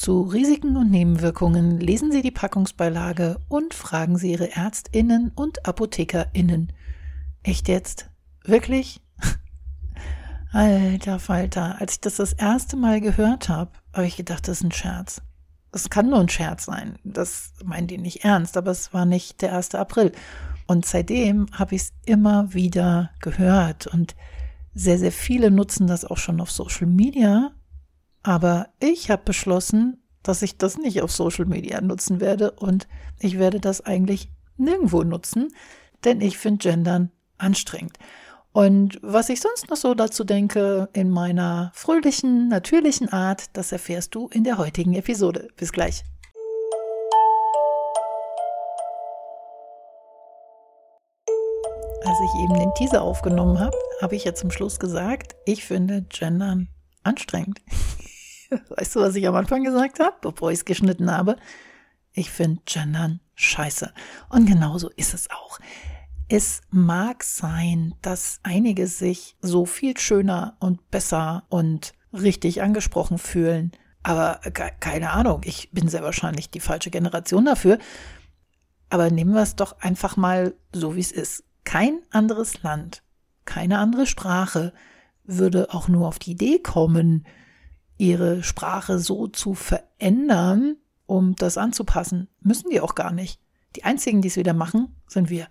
Zu Risiken und Nebenwirkungen lesen Sie die Packungsbeilage und fragen Sie Ihre Ärztinnen und Apothekerinnen. Echt jetzt? Wirklich? Alter Falter, als ich das das erste Mal gehört habe, habe ich gedacht, das ist ein Scherz. Das kann nur ein Scherz sein. Das meinen die nicht ernst, aber es war nicht der 1. April. Und seitdem habe ich es immer wieder gehört und sehr, sehr viele nutzen das auch schon auf Social Media. Aber ich habe beschlossen, dass ich das nicht auf Social Media nutzen werde und ich werde das eigentlich nirgendwo nutzen, denn ich finde Gendern anstrengend. Und was ich sonst noch so dazu denke, in meiner fröhlichen, natürlichen Art, das erfährst du in der heutigen Episode. Bis gleich. Als ich eben den Teaser aufgenommen habe, habe ich ja zum Schluss gesagt, ich finde Gendern anstrengend. weißt du, was ich am Anfang gesagt habe, bevor ich es geschnitten habe? Ich finde Gendern scheiße. Und genauso ist es auch. Es mag sein, dass einige sich so viel schöner und besser und richtig angesprochen fühlen. Aber keine Ahnung, ich bin sehr wahrscheinlich die falsche Generation dafür. Aber nehmen wir es doch einfach mal so, wie es ist. Kein anderes Land, keine andere Sprache würde auch nur auf die Idee kommen, ihre Sprache so zu verändern, um das anzupassen. Müssen die auch gar nicht. Die einzigen, die es wieder machen, sind wir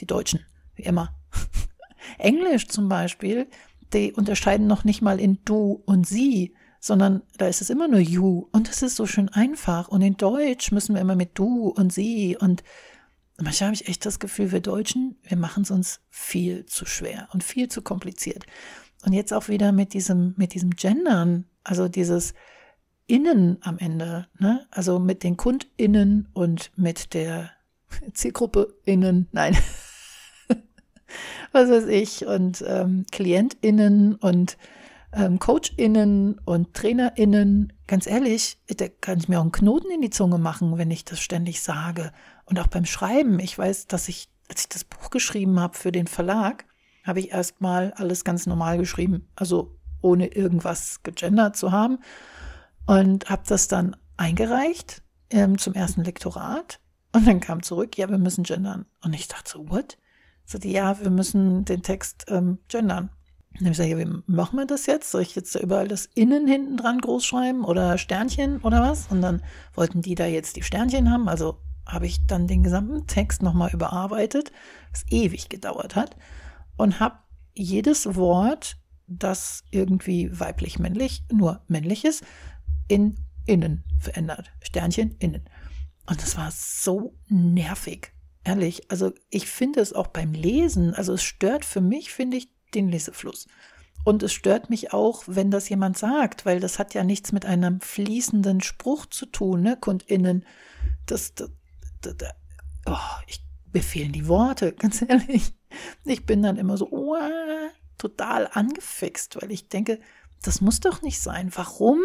die Deutschen, wie immer. Englisch zum Beispiel, die unterscheiden noch nicht mal in du und sie, sondern da ist es immer nur you und es ist so schön einfach. Und in Deutsch müssen wir immer mit du und sie und manchmal habe ich echt das Gefühl, wir Deutschen, wir machen es uns viel zu schwer und viel zu kompliziert. Und jetzt auch wieder mit diesem, mit diesem Gendern, also dieses Innen am Ende, ne? also mit den KundInnen und mit der Zielgruppe innen, nein, was weiß ich, und ähm, KlientInnen und ähm, CoachInnen und TrainerInnen. Ganz ehrlich, da kann ich mir auch einen Knoten in die Zunge machen, wenn ich das ständig sage. Und auch beim Schreiben. Ich weiß, dass ich, als ich das Buch geschrieben habe für den Verlag, habe ich erstmal alles ganz normal geschrieben. Also ohne irgendwas gegendert zu haben. Und habe das dann eingereicht ähm, zum ersten Lektorat und dann kam zurück, ja, wir müssen gendern. Und ich dachte so, what? So, die, ja, wir müssen den Text ähm, gendern. Und dann habe ich gesagt, ja, wie machen wir das jetzt? Soll ich jetzt da überall das Innen hinten dran groß schreiben oder Sternchen oder was? Und dann wollten die da jetzt die Sternchen haben. Also habe ich dann den gesamten Text nochmal überarbeitet, was ewig gedauert hat. Und habe jedes Wort, das irgendwie weiblich-männlich, nur männlich ist, in innen verändert. Sternchen innen. Und das war so nervig. Ehrlich. Also ich finde es auch beim Lesen, also es stört für mich, finde ich, den Lesefluss. Und es stört mich auch, wenn das jemand sagt, weil das hat ja nichts mit einem fließenden Spruch zu tun, ne, KundInnen. Das, das, das, das oh, ich befehlen die Worte, ganz ehrlich. Ich bin dann immer so, oh, total angefixt, weil ich denke, das muss doch nicht sein. Warum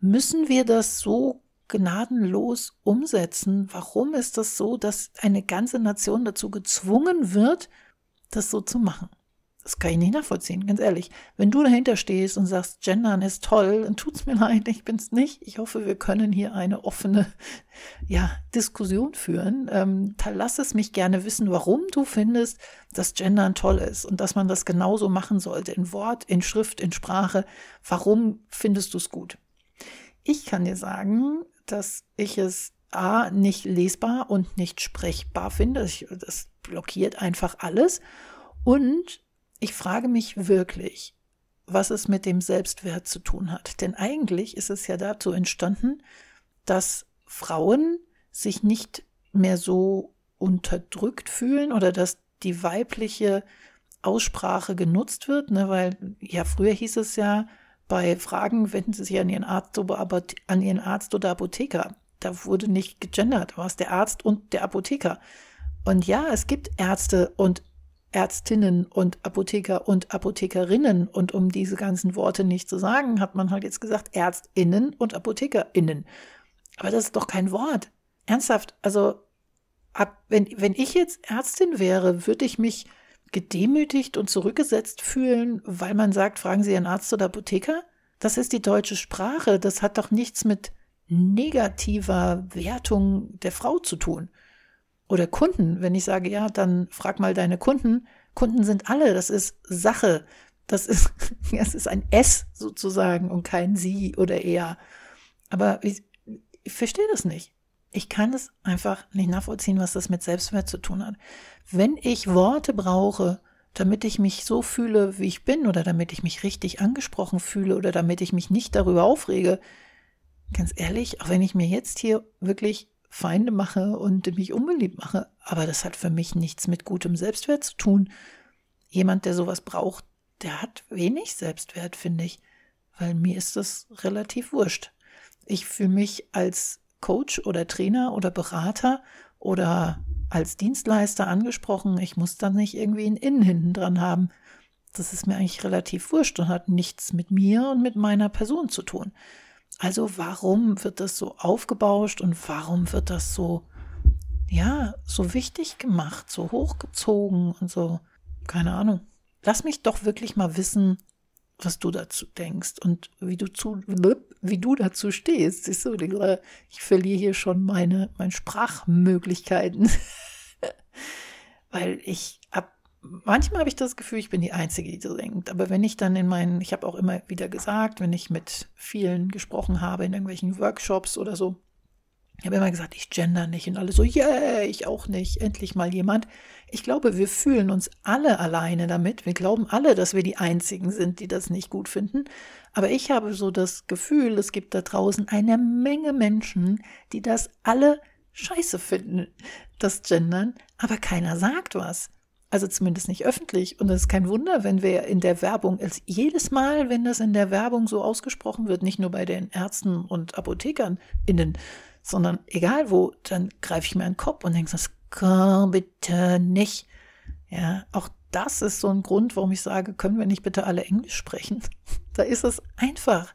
müssen wir das so gnadenlos umsetzen. Warum ist das so, dass eine ganze Nation dazu gezwungen wird, das so zu machen? Das kann ich nicht nachvollziehen, ganz ehrlich. Wenn du dahinter stehst und sagst, Gendern ist toll, dann tut's mir leid, ich bin's nicht. Ich hoffe, wir können hier eine offene ja, Diskussion führen. Ähm, lass es mich gerne wissen, warum du findest, dass Gendern toll ist und dass man das genauso machen sollte, in Wort, in Schrift, in Sprache. Warum findest du es gut? Ich kann dir sagen, dass ich es A, nicht lesbar und nicht sprechbar finde. Das blockiert einfach alles. Und ich frage mich wirklich, was es mit dem Selbstwert zu tun hat. Denn eigentlich ist es ja dazu entstanden, dass Frauen sich nicht mehr so unterdrückt fühlen oder dass die weibliche Aussprache genutzt wird, ne, weil ja früher hieß es ja, bei Fragen wenden Sie sich an Ihren Arzt oder, an Ihren Arzt oder Apotheker. Da wurde nicht gegendert, war es der Arzt und der Apotheker. Und ja, es gibt Ärzte und Ärztinnen und Apotheker und Apothekerinnen. Und um diese ganzen Worte nicht zu sagen, hat man halt jetzt gesagt Ärztinnen und Apothekerinnen. Aber das ist doch kein Wort. Ernsthaft. Also, ab, wenn, wenn ich jetzt Ärztin wäre, würde ich mich gedemütigt und zurückgesetzt fühlen, weil man sagt, fragen Sie Ihren Arzt oder Apotheker? Das ist die deutsche Sprache. Das hat doch nichts mit negativer Wertung der Frau zu tun. Oder Kunden, wenn ich sage, ja, dann frag mal deine Kunden. Kunden sind alle, das ist Sache. Das ist, es ist ein S sozusagen und kein Sie oder er. Aber ich, ich verstehe das nicht. Ich kann es einfach nicht nachvollziehen, was das mit Selbstwert zu tun hat. Wenn ich Worte brauche, damit ich mich so fühle, wie ich bin, oder damit ich mich richtig angesprochen fühle, oder damit ich mich nicht darüber aufrege, ganz ehrlich, auch wenn ich mir jetzt hier wirklich Feinde mache und mich unbeliebt mache, aber das hat für mich nichts mit gutem Selbstwert zu tun. Jemand, der sowas braucht, der hat wenig Selbstwert, finde ich, weil mir ist das relativ wurscht. Ich fühle mich als Coach oder Trainer oder Berater oder als Dienstleister angesprochen. Ich muss dann nicht irgendwie ein Innen hinten dran haben. Das ist mir eigentlich relativ wurscht und hat nichts mit mir und mit meiner Person zu tun. Also warum wird das so aufgebauscht und warum wird das so, ja, so wichtig gemacht, so hochgezogen und so, keine Ahnung. Lass mich doch wirklich mal wissen, was du dazu denkst und wie du zu, wie du dazu stehst. Siehst du, ich verliere hier schon meine, meine Sprachmöglichkeiten. Weil ich manchmal habe ich das Gefühl, ich bin die Einzige, die so denkt. Aber wenn ich dann in meinen, ich habe auch immer wieder gesagt, wenn ich mit vielen gesprochen habe in irgendwelchen Workshops oder so, ich habe immer gesagt, ich gender nicht und alle so, yeah, ich auch nicht, endlich mal jemand. Ich glaube, wir fühlen uns alle alleine damit. Wir glauben alle, dass wir die Einzigen sind, die das nicht gut finden. Aber ich habe so das Gefühl, es gibt da draußen eine Menge Menschen, die das alle scheiße finden, das Gendern, aber keiner sagt was. Also zumindest nicht öffentlich. Und es ist kein Wunder, wenn wir in der Werbung, also jedes Mal, wenn das in der Werbung so ausgesprochen wird, nicht nur bei den Ärzten und Apothekern innen, sondern egal wo, dann greife ich mir einen Kopf und denke, das kann bitte nicht. Ja, auch das ist so ein Grund, warum ich sage, können wir nicht bitte alle Englisch sprechen? Da ist es einfach.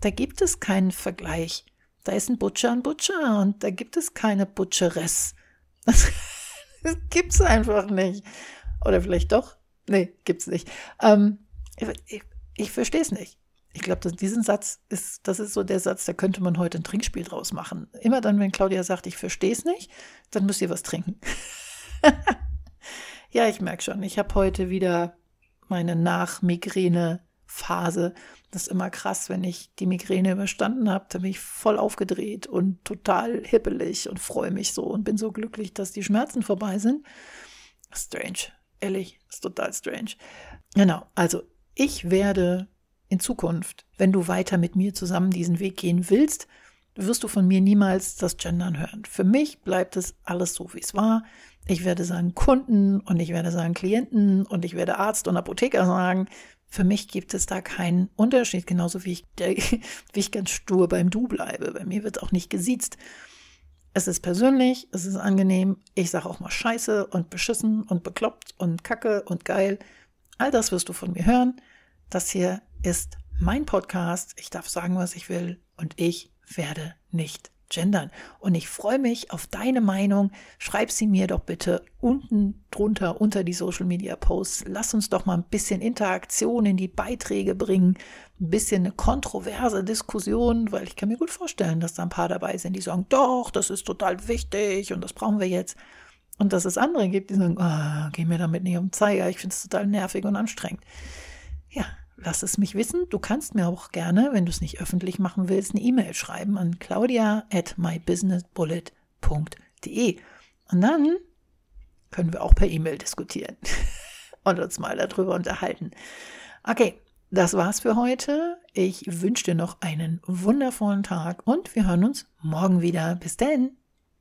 Da gibt es keinen Vergleich. Da ist ein Butcher ein Butcher und da gibt es keine Butcheress. Das, das gibt's einfach nicht. Oder vielleicht doch? Nee, gibt's nicht. Ähm, ich, ich, verstehe es nicht. Ich glaube, diesen Satz ist, das ist so der Satz, da könnte man heute ein Trinkspiel draus machen. Immer dann, wenn Claudia sagt, ich verstehe es nicht, dann müsst ihr was trinken. ja, ich merke schon, ich habe heute wieder meine Nachmigräne-Phase. Das ist immer krass, wenn ich die Migräne überstanden habe, dann bin ich voll aufgedreht und total hippelig und freue mich so und bin so glücklich, dass die Schmerzen vorbei sind. Strange, ehrlich, ist total strange. Genau, also ich werde in Zukunft, wenn du weiter mit mir zusammen diesen Weg gehen willst, wirst du von mir niemals das Gendern hören. Für mich bleibt es alles so, wie es war. Ich werde sagen Kunden und ich werde sagen Klienten und ich werde Arzt und Apotheker sagen. Für mich gibt es da keinen Unterschied, genauso wie ich, wie ich ganz stur beim Du bleibe. Bei mir wird auch nicht gesiezt. Es ist persönlich, es ist angenehm. Ich sage auch mal Scheiße und beschissen und bekloppt und Kacke und geil. All das wirst du von mir hören. Das hier ist mein Podcast. Ich darf sagen, was ich will und ich werde nicht gendern. Und ich freue mich auf deine Meinung. Schreib sie mir doch bitte unten drunter unter die Social Media Posts. Lass uns doch mal ein bisschen Interaktion in die Beiträge bringen. Ein bisschen eine kontroverse Diskussion, weil ich kann mir gut vorstellen, dass da ein paar dabei sind, die sagen, doch, das ist total wichtig und das brauchen wir jetzt. Und dass es andere gibt, die sagen, oh, geh mir damit nicht um den Zeiger, ich finde es total nervig und anstrengend. Ja, lass es mich wissen. Du kannst mir auch gerne, wenn du es nicht öffentlich machen willst, eine E-Mail schreiben an claudia at mybusinessbullet.de. Und dann können wir auch per E-Mail diskutieren und uns mal darüber unterhalten. Okay, das war's für heute. Ich wünsche dir noch einen wundervollen Tag und wir hören uns morgen wieder. Bis denn.